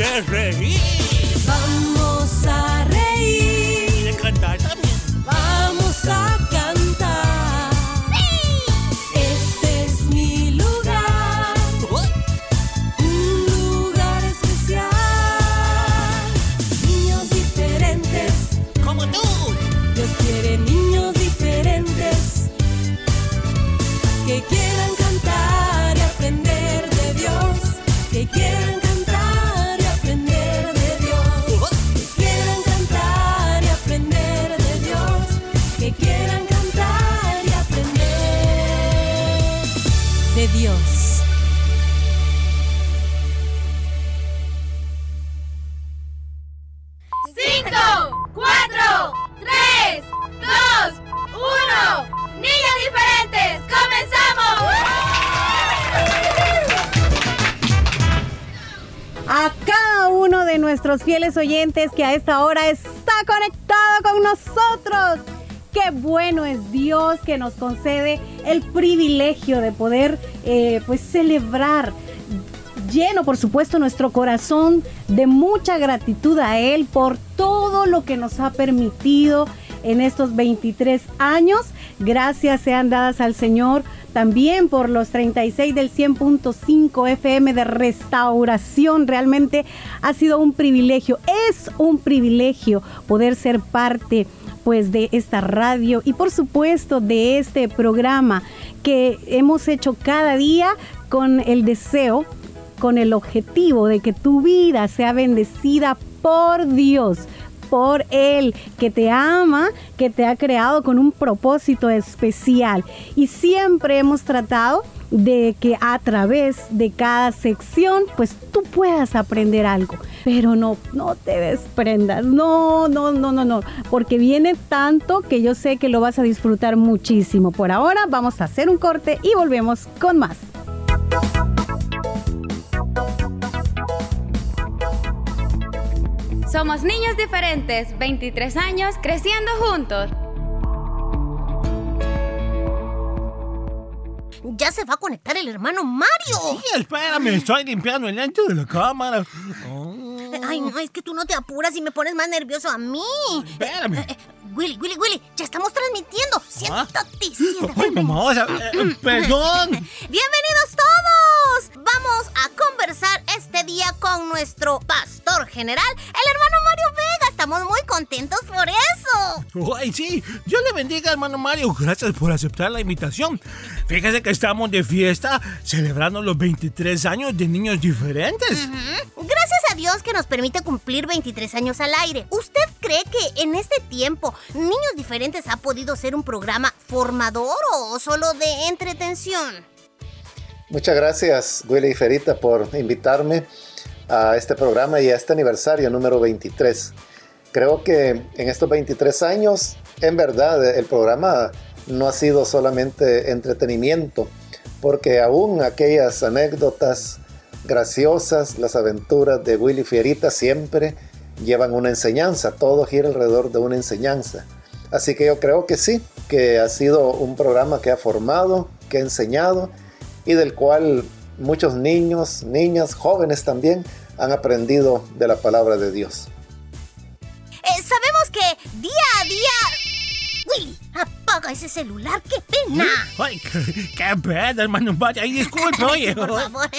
momento de 5, 4, 3, 2, 1. Niños diferentes, comenzamos. A cada uno de nuestros fieles oyentes que a esta hora está conectado con nosotros. Qué bueno es Dios que nos concede el privilegio de poder eh, pues celebrar lleno, por supuesto, nuestro corazón de mucha gratitud a Él por todo lo que nos ha permitido en estos 23 años. Gracias sean dadas al Señor también por los 36 del 100.5 FM de restauración. Realmente ha sido un privilegio, es un privilegio poder ser parte pues de esta radio y por supuesto de este programa que hemos hecho cada día con el deseo con el objetivo de que tu vida sea bendecida por Dios, por Él, que te ama, que te ha creado con un propósito especial. Y siempre hemos tratado de que a través de cada sección, pues tú puedas aprender algo. Pero no, no te desprendas. No, no, no, no, no. Porque viene tanto que yo sé que lo vas a disfrutar muchísimo. Por ahora vamos a hacer un corte y volvemos con más. Somos niños diferentes, 23 años, creciendo juntos. Ya se va a conectar el hermano Mario. Sí, espérame, estoy limpiando el lente de la cámara. Oh, Ay, no, es que tú no te apuras y me pones más nervioso a mí. espérame. Eh, eh, Willy, Willy, Willy, ya estamos transmitiendo. Siéntate, siéntate. Ay, mamá, o sea, eh, perdón. Bienvenidos todos. Vamos a conversar este día con nuestro pastor general, el hermano Mario Vega. Estamos muy contentos por eso. Ay, sí, Dios le bendiga, hermano Mario. Gracias por aceptar la invitación. Fíjese que estamos de fiesta celebrando los 23 años de niños diferentes. Gracias a Dios que nos permite cumplir 23 años al aire. ¿Usted cree que en este tiempo Niños Diferentes ha podido ser un programa formador o solo de entretención? Muchas gracias, Willy y Ferita, por invitarme a este programa y a este aniversario número 23. Creo que en estos 23 años, en verdad, el programa no ha sido solamente entretenimiento, porque aún aquellas anécdotas graciosas, las aventuras de Willy Fierita siempre llevan una enseñanza, todo gira alrededor de una enseñanza. Así que yo creo que sí, que ha sido un programa que ha formado, que ha enseñado y del cual muchos niños, niñas, jóvenes también han aprendido de la palabra de Dios. Eh, sabemos que día a día... Willy, apaga ese celular, qué pena. Ay, qué, qué pena, hermano. Ay, disculpe, oye. Por favor.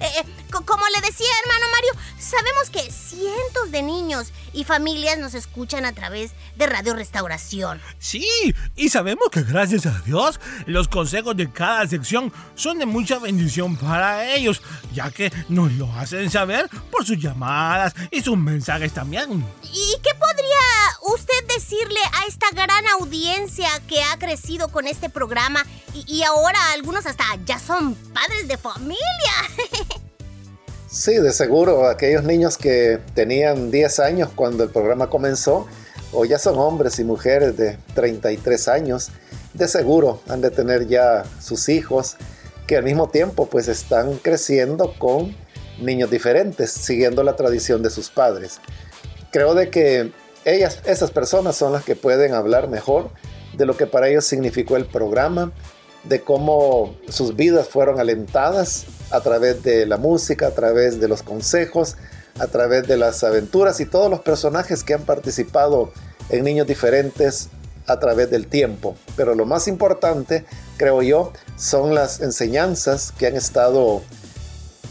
Eh, eh, como le decía, hermano Mario, sabemos que cientos de niños y familias nos escuchan a través de Radio Restauración. Sí, y sabemos que gracias a Dios, los consejos de cada sección son de mucha bendición para ellos, ya que nos lo hacen saber por sus llamadas y sus mensajes también. ¿Y qué podría usted decirle a esta gran audiencia que ha crecido con este programa y, y ahora algunos hasta ya son padres de familia? Sí, de seguro, aquellos niños que tenían 10 años cuando el programa comenzó, o ya son hombres y mujeres de 33 años, de seguro han de tener ya sus hijos, que al mismo tiempo pues están creciendo con niños diferentes, siguiendo la tradición de sus padres. Creo de que ellas, esas personas son las que pueden hablar mejor de lo que para ellos significó el programa, de cómo sus vidas fueron alentadas a través de la música, a través de los consejos, a través de las aventuras y todos los personajes que han participado en Niños Diferentes a través del tiempo. Pero lo más importante, creo yo, son las enseñanzas que han estado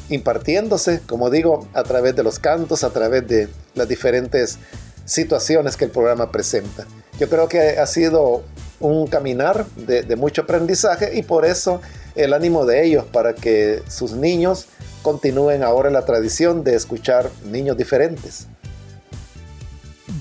impartiéndose, como digo, a través de los cantos, a través de las diferentes situaciones que el programa presenta. Yo creo que ha sido un caminar de, mucho aprendizaje y por eso el ánimo de ellos para que sus niños continúen ahora la tradición de escuchar niños diferentes.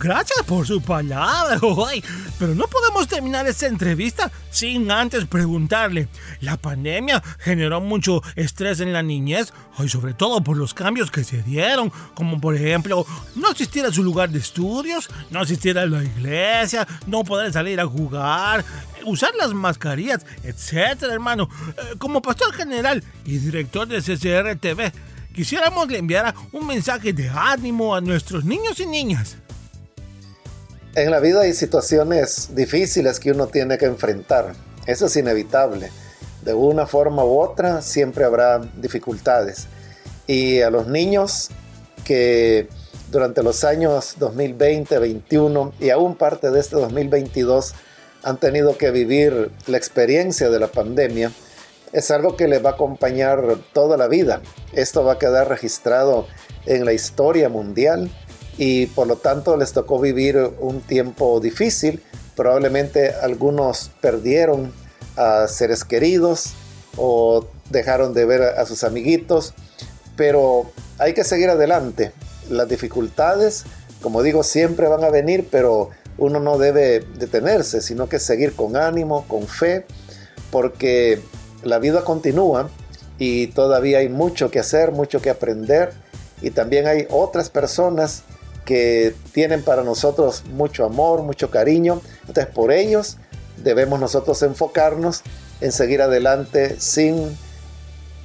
Gracias por su palabra, ay, pero no podemos terminar esta entrevista sin antes preguntarle. La pandemia generó mucho estrés en la niñez, y sobre todo por los cambios que se dieron, como por ejemplo no asistir a su lugar de estudios, no asistir a la iglesia, no poder salir a jugar, usar las mascarillas, etcétera, hermano. Eh, Como pastor general y director de CCR TV, quisiéramos le enviara un mensaje de ánimo a nuestros niños y niñas. En la vida hay situaciones difíciles que uno tiene que enfrentar. Eso es inevitable. De una forma u otra siempre habrá dificultades. Y a los niños que durante los años 2020, 2021 y aún parte de este 2022 han tenido que vivir la experiencia de la pandemia, es algo que les va a acompañar toda la vida. Esto va a quedar registrado en la historia mundial y por lo tanto les tocó vivir un tiempo difícil. Probablemente algunos perdieron a seres queridos o dejaron de ver a sus amiguitos, pero hay que seguir adelante. Las dificultades, como digo, siempre van a venir, pero uno no debe detenerse, sino que seguir con ánimo, con fe, porque la vida continúa y todavía hay mucho que hacer, mucho que aprender y también hay otras personas que tienen para nosotros mucho amor, mucho cariño. Entonces por ellos debemos nosotros enfocarnos en seguir adelante sin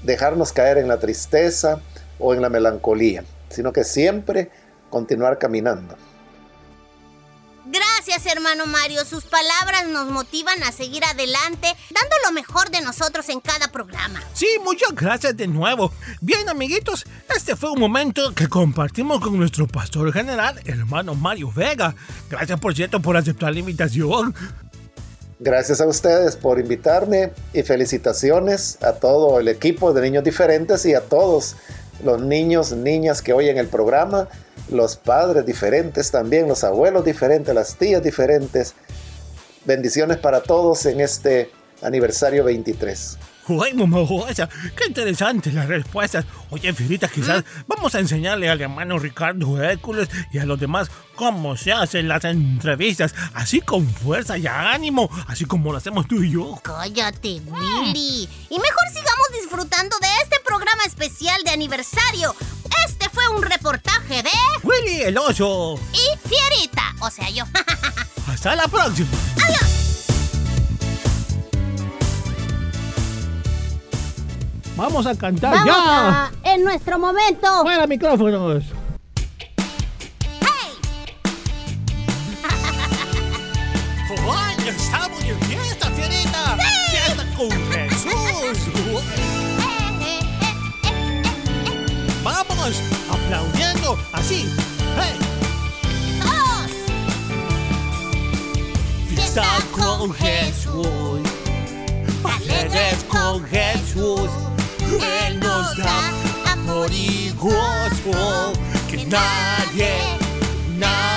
dejarnos caer en la tristeza o en la melancolía, sino que siempre continuar caminando. Gracias, hermano Mario. Sus palabras nos motivan a seguir adelante, dando lo mejor de nosotros en cada programa. Sí, muchas gracias de nuevo. Bien, amiguitos, este fue un momento que compartimos con nuestro pastor general, hermano Mario Vega. Gracias, por cierto, por aceptar la invitación. Gracias a ustedes por invitarme y felicitaciones a todo el equipo de Niños Diferentes y a todos los niños, niñas que oyen el programa, los padres diferentes también, los abuelos diferentes, las tías diferentes. Bendiciones para todos en este aniversario 23. Uy, mamá, guacha, qué interesante las respuestas. Oye, Firita, quizás vamos a enseñarle al hermano Ricardo Hércules y a los demás cómo se hacen las entrevistas, así con fuerza y ánimo, así como lo hacemos tú y yo. Cállate, Willy. Y mejor sigamos disfrutando de este programa especial de aniversario. Fue un reportaje de... Willy el oso. Y Fierita, o sea yo. Hasta la próxima. Adiós. Vamos a cantar Vamos ya. a, en nuestro momento. Fuera micrófonos. ¡Hey! ¡Ay, estamos en fiesta, Fierita! ¡Fiesta con Jesús! ¡Vamos! ¡Aplaudiendo! ¡Así! ¡Hey! ¡Todos! ¡Fiesta con Jesús. Alegres con Jesús. Él nos da amor y gozo que nadie, nadie,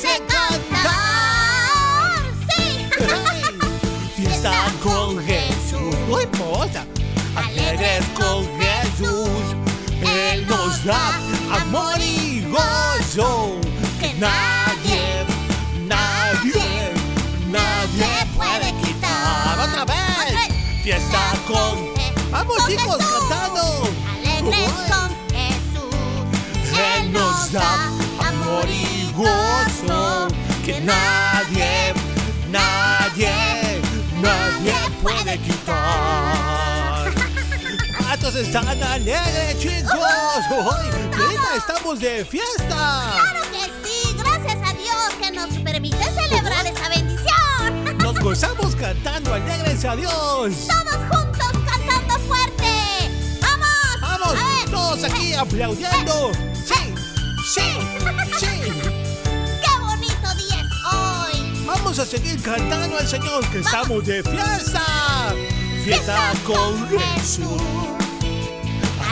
hace cantar. Sí. Fiesta con Jesús. Muy hermosa. Alegres con Jesús. Él nos da amor y gozo que nadie, nadie, nadie puede quitar. Otra vez. Fiesta con. Vamos chicos cantando. Alegres con Jesús. Él nos da amor y gozo que nadie, nadie, nadie puede quitar. ¿Cuántos están alegres, chicos? Hoy, estamos de fiesta. Claro que sí, gracias a Dios que nos permite celebrar esa bendición. Nos gozamos cantando alegres a Dios. Todos juntos cantando fuerte. ¡Vamos! Vamos, todos aquí aplaudiendo. Sí, sí, sí. Vamos a seguir cantando al Señor que estamos de fiesta. Fiesta con Jesús.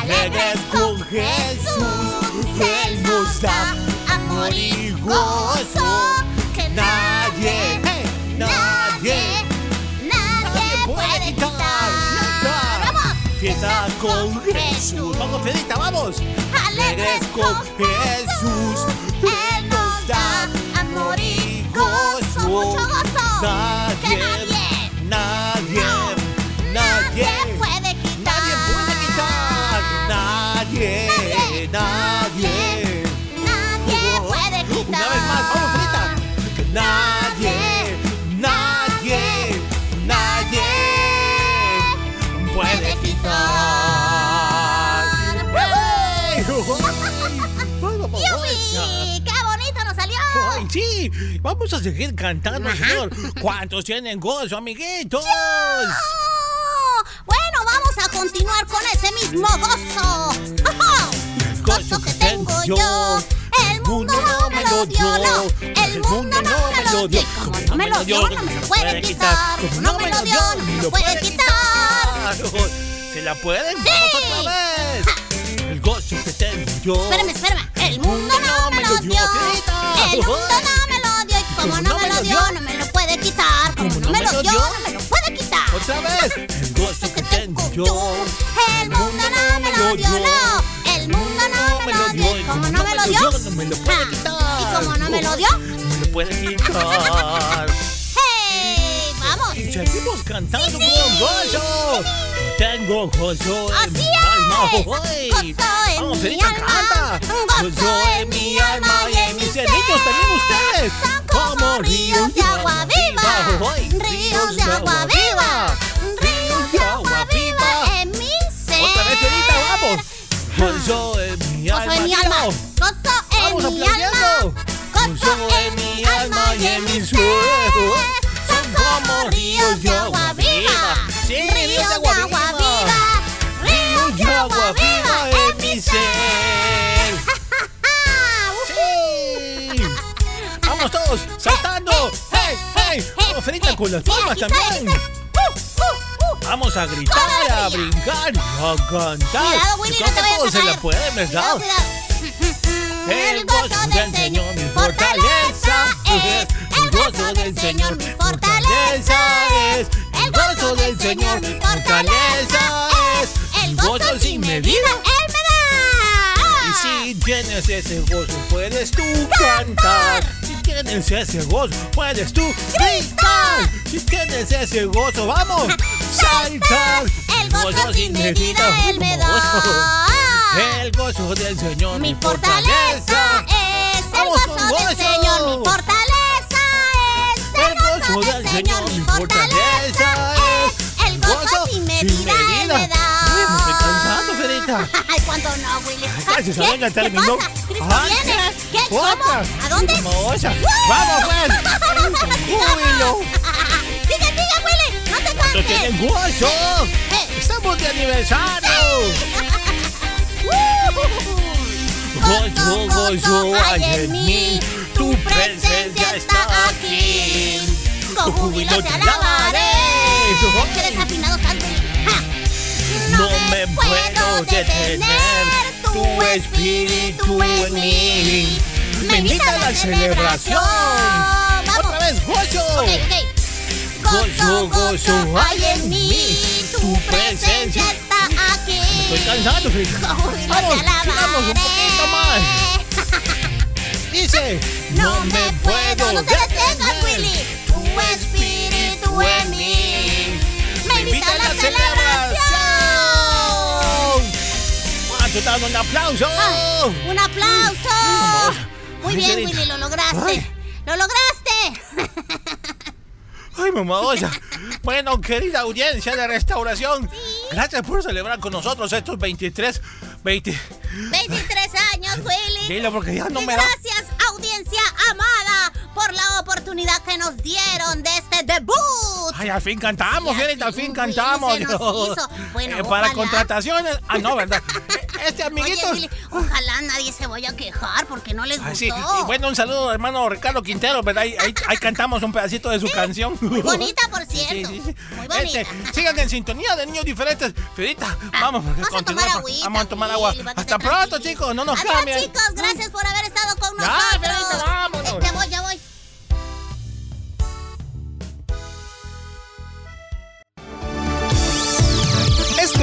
Alegres con Jesús. Él nos da amor y gozo que nadie, nadie, nadie puede quitar. Fiesta con Jesús. Vamos, Fedita, vamos. Alegres con Jesús. Sí! Vamos a seguir cantando, señor. ¿Cuántos tienen gozo, amiguitos? ¡Oh! Bueno, vamos a continuar con ese mismo gozo. El gozo que tengo yo. El mundo no me lo dio, no. El mundo no me lo dio. Como no me lo dio, no me lo puede quitar. Como no me lo dio, no me lo puede quitar. ¿Se la pueden? ¡Vamos otra vez! Que tengo yo. Espérame, espérame. El mundo no me lo dio. El mundo no me lo dio. Y como no me lo dio, no me lo puede quitar. Como no me lo dio, no me lo puede quitar. Otra vez. El gozo que tengo yo. El mundo no me lo dio, no. El mundo no me lo dio. Y como no me lo dio, no me lo puede ah, quitar. Y como no me lo dio, No me lo puede quitar. Cantando sí. con gozo. Tengo gozo en mi es. alma. Hoy. Vamos, alma. canta. Gozo en mi alma y en mi mis cerritos también ustedes. Como ríos de con las palmas Sí, también. Uh, uh, uh. Vamos a gritar, a brincar, a cantar. Cuidado, Willy, cuidado. El gozo del Señor, mi fortaleza es. El gozo del Señor, mi fortaleza es. El gozo del Señor, mi fortaleza es. El gozo sin medida. Y si tienes ese gozo, puedes tú cantar. Si tienes ese gozo, puedes tú gritar. Si tienes ese gozo, vamos, saltar. El gozo sin medida Él me da. El gozo del Señor, Mi fortaleza es el gozo del. Señor. Mi fortaleza es el gozo del Señor. Mi fortaleza es el gozo sin medida Él me Ay, ¿Cuándo no, Willy? Gracias ¿Qué terminó. pasa? ¿Cristo Ay, viene? ¿Qué? ¿Cómo? ¿A dónde? ¡Uh! Vamos, pues. Júbilo. Sigue, sigue, Willy. No te ¡Esto canses. tiene gozo! Eh. ¡Estamos de aniversario! Gozo, gozo hay en mí, tu presencia está aquí. Con júbilo te alabaré. Qué desafinado estás, Willy. Me puedo detener, tu espíritu en mí. Me invita a la celebración. Vamos. ¡Otra vez, gozo! Ok, ok. Gozo, gozo hay en mí, tu presencia está aquí. Estoy cansado, júbilo Vamos, sigamos un poquito más. Dice, No me puedo, no te detengas, Willy. Tu espíritu en mí me invita a la celebración. ¿Cuánto te dando un aplauso? Ah, Un aplauso. Muy bien. Willy, lo lograste. Lo lograste. Ay, mamá olla. Bueno, querida audiencia de restauración, gracias por celebrar con nosotros estos 23, 20. 23 años, Willy. Dilo porque ya no y me da. gracias, audiencia amada, por la oportunidad que nos dieron de este debut. Ay, al fin cantamos, Sí, Fierita, al fin Willy, cantamos. Bueno, Eh, para contrataciones. Ah, no, ¿verdad? Este amiguito. Oye, ojalá nadie se vaya a quejar porque no les gustó. sí. Y bueno, un saludo, hermano Ricardo Quintero, ¿verdad? Ahí, ahí- ahí cantamos un pedacito de su canción. Muy bonita, por cierto. sí, sí. Muy bonita. Este, sigan en sintonía de niños diferentes. Fedita, vamos, porque Vamos a tomar agüita, Vamos a tomar agua. Hasta pronto, chicos. No nos Adiós, cambien. chicos. Gracias por haber estado con Ya, nosotros. Fedita,